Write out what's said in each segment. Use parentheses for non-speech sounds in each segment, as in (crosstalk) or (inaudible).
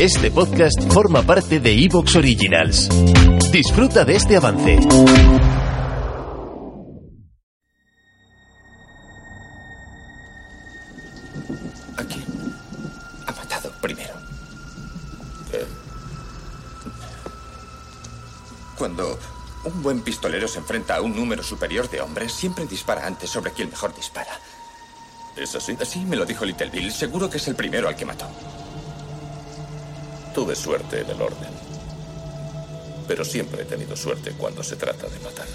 Este podcast forma parte de Evox Originals. Disfruta de este avance. ¿A quién ha matado primero? Eh, Cuando un buen pistolero se enfrenta a un número superior de hombres, siempre dispara antes sobre quien mejor dispara. ¿Es así? Así me lo dijo Little Bill. Seguro que es el primero al que mató. Tuve suerte en el orden. Pero siempre he tenido suerte cuando se trata de matar.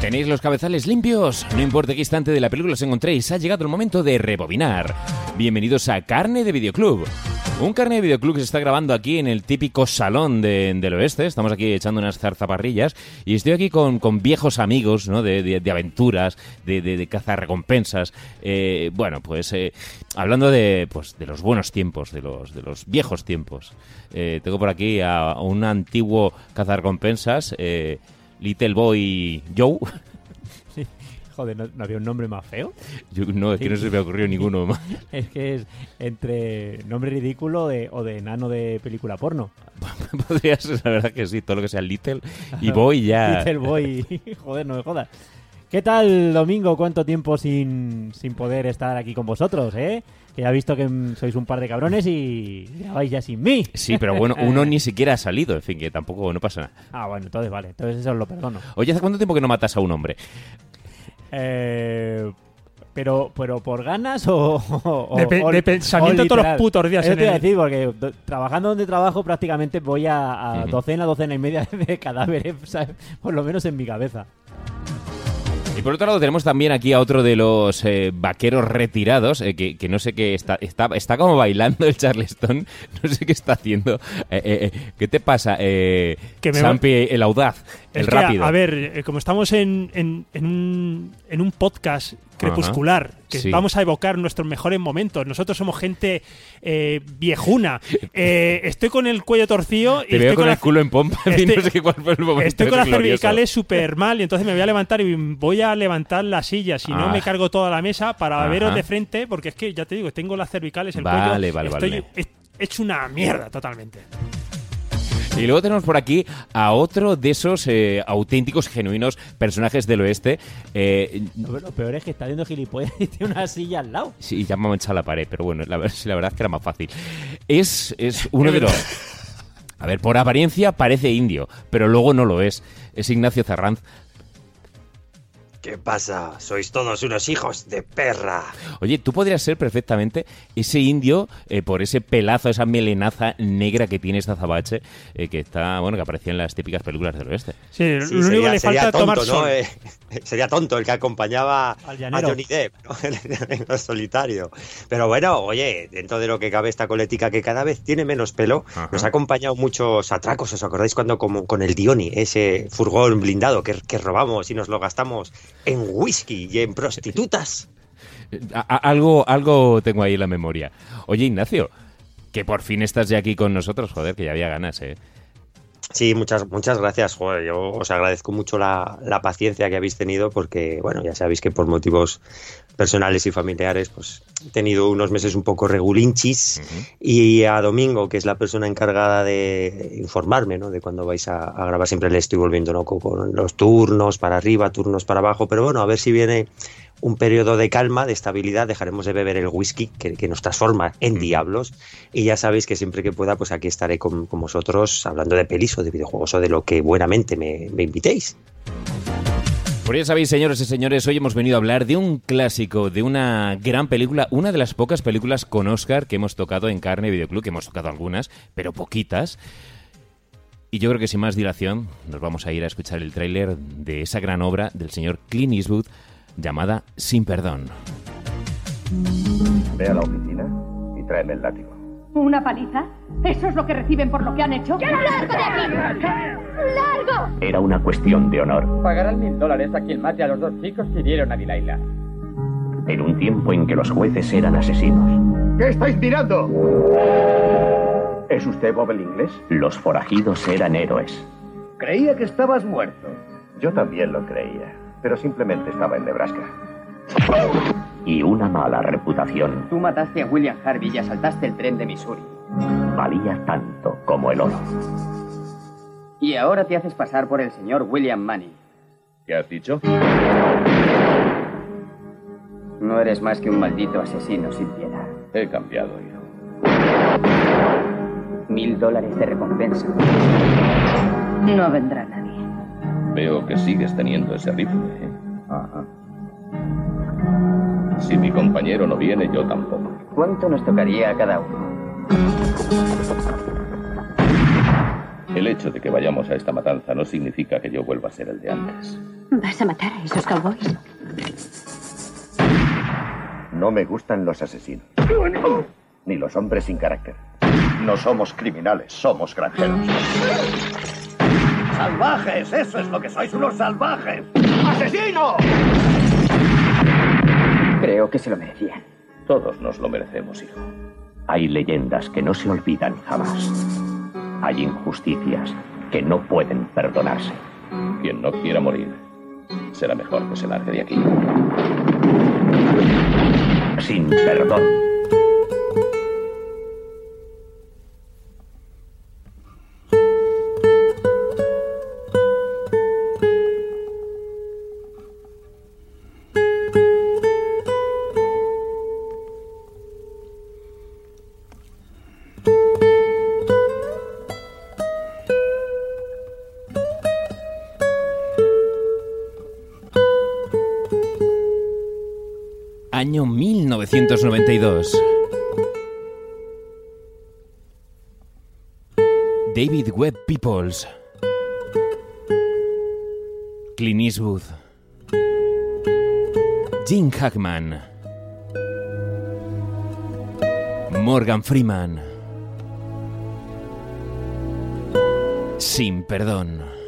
¿Tenéis los cabezales limpios? No importa qué instante de la película os encontréis, ha llegado el momento de rebobinar. Bienvenidos a Carne de Videoclub. Un carne de videoclub que se está grabando aquí en el típico salón de- del oeste. Estamos aquí echando unas zarzaparrillas y estoy aquí con, con viejos amigos ¿no? de, de- aventuras, de, de, de cazarrecompensas. Eh, bueno, pues eh, hablando de, pues, de los buenos tiempos, de los, de los viejos tiempos. Eh, tengo por aquí a, a un antiguo cazarrecompensas, Little Boy Joe. (laughs) Joder, ¿no, no había un nombre más feo? Yo- no, es que no se me ha ocurrido ninguno más. (laughs) Es que es entre nombre ridículo de- o de enano de película porno. (laughs) Podría ser, la verdad que sí, todo lo que sea Little y (laughs) Boy ya. Little Boy. Joder, no me jodas. ¿Qué tal, Domingo? ¿Cuánto tiempo sin, sin poder estar aquí con vosotros, eh? Que ya he visto que sois un par de cabrones y grabáis ya sin mí. Sí, pero bueno, uno ni siquiera ha salido, en fin, que tampoco no pasa nada. Ah, bueno, entonces vale. Entonces eso os lo perdono. Oye, ¿hace cuánto tiempo que no matas a un hombre? Eh, pero, pero por ganas o, o- De pe- o- de pensamiento o todos los putos días Eso en te iba a decir, porque do- trabajando donde trabajo prácticamente voy a, a Ujú. docena, docena y media (laughs) de cadáveres, ¿sabes? por lo menos en mi cabeza. Y por otro lado tenemos también aquí a otro de los eh, vaqueros retirados, eh, que, que no sé qué está, está, está como bailando el Charleston, (laughs) no sé qué está haciendo. Eh, ¿Qué te pasa, Que me Sampi, el audaz, el Es que, a- rápido? A, ver, como estamos en, en- en un, en un podcast crepuscular, que sí. vamos a evocar nuestros mejores momentos. Nosotros somos gente eh, viejuna. Eh, estoy con el cuello torcido y Te veo estoy con el culo en pompa, (laughs) estoy- no sé cuál fue el momento. Estoy con las cervicales súper mal y entonces me voy a levantar y voy a levantar la silla, si no Ah. me cargo toda la mesa para Ajá. veros de frente, porque es que ya te digo, tengo las cervicales, el Vale, cuello, vale, estoy vale. he- hecho una mierda totalmente. Y luego tenemos por aquí a otro de esos eh, auténticos, genuinos personajes del oeste. Eh, Lo, lo peor es que está viendo gilipollas y tiene una silla al lado. Sí, ya me ha manchado la pared, pero bueno, la, la verdad es que era más fácil. Es, es (laughs) uno de los... A ver, por apariencia parece indio, pero luego no lo es. Es Ignacio Zarranz. ¿Qué pasa? Sois todos unos hijos de perra. Oye, tú podrías ser perfectamente ese indio eh, por ese pelazo, esa melenaza negra que tiene esta azabache, eh, que está, bueno, que aparecía en las típicas películas del oeste. Sí, Sí, lo único sería, que le falta es tonto, tomar ¿no? Eh, (laughs) sería tonto el que acompañaba Al a llanero. Johnny Depp, ¿no? (laughs) en lo solitario. Pero bueno, oye, dentro de lo que cabe esta colética que cada vez tiene menos pelo, Ajá. nos ha acompañado muchos atracos. ¿Os acordáis cuando como con el Dioni, ese furgón blindado que, que robamos y nos lo gastamos en whisky y en prostitutas? (laughs) Algo, algo tengo ahí en la memoria. Oye, Ignacio, que por fin estás ya aquí con nosotros, joder, que ya había ganas, ¿eh? Sí, muchas, muchas gracias. Joder, yo os agradezco mucho la, la paciencia que habéis tenido porque, bueno, ya sabéis que por motivos personales y familiares, pues he tenido unos meses un poco regulinchis y a Domingo, que es la persona encargada de informarme, ¿no? De cuando vais a, a grabar, siempre le estoy volviendo loco con los turnos para arriba, turnos para abajo, pero bueno, a ver si viene un periodo de calma, de estabilidad, dejaremos de beber el whisky que, que nos transforma en diablos y ya sabéis que siempre que pueda, pues aquí estaré con, con vosotros hablando de pelis o de videojuegos o de lo que buenamente me, me invitéis. Por ya sabéis, señores y señores, hoy hemos venido a hablar de un clásico, de una gran película, una de las pocas películas con Oscar que hemos tocado en Carne y Videoclub, que hemos tocado algunas, pero poquitas. Y yo creo que sin más dilación nos vamos a ir a escuchar el tráiler de esa gran obra del señor Clint Eastwood llamada Sin Perdón. Ve a la oficina y tráeme el látigo. ¿Una paliza? ¿Eso es lo que reciben por lo que han hecho? ¡Largo de aquí! ¡Largo! Era una cuestión de honor. Pagarán mil dólares a quien mate a los dos chicos que hirieron a Dilaila. En un tiempo en que los jueces eran asesinos. ¿Qué estáis mirando? ¿Es usted Bob el inglés? Los forajidos eran héroes. Creía que estabas muerto. Yo también lo creía, pero simplemente estaba en Nebraska. Y una mala reputación. Tú mataste a William Harvey y asaltaste el tren de Missouri. Valía tanto como el oro. Y ahora te haces pasar por el señor William Manning. ¿Qué has dicho? No eres más que un maldito asesino sin piedad. He cambiado, hijo. Mil dólares de recompensa. No vendrá nadie. Veo que sigues teniendo ese rifle. ¿eh? Ajá. Si mi compañero no viene, yo tampoco. ¿Cuánto nos tocaría a cada uno? El hecho de que vayamos a esta matanza no significa que yo vuelva a ser el de antes. ¿Vas a matar a esos cowboys? No me gustan los asesinos. Ni los hombres sin carácter. No somos criminales, somos granjeros. ¡Salvajes! ¡Eso es lo que sois, unos salvajes! ¡Asesino! Creo que se lo merecían. Todos nos lo merecemos, hijo. Hay leyendas que no se olvidan jamás. Hay injusticias que no pueden perdonarse. Quien no quiera morir, será mejor que se largue de aquí. Sin perdón. Año 1992. David Webb Peoples. Clint Eastwood. Jim Hackman. Morgan Freeman. Sin perdón.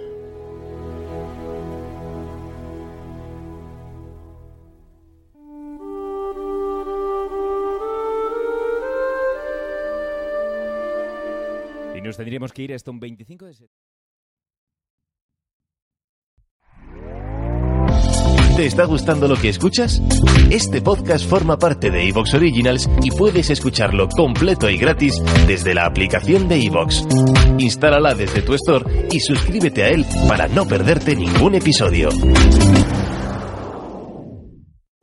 Tendríamos que ir hasta un 25 de septiembre. ¿Te está gustando lo que escuchas? Este podcast forma parte de Evox Originals y puedes escucharlo completo y gratis desde la aplicación de Evox. Instálala desde tu store y suscríbete a él para no perderte ningún episodio.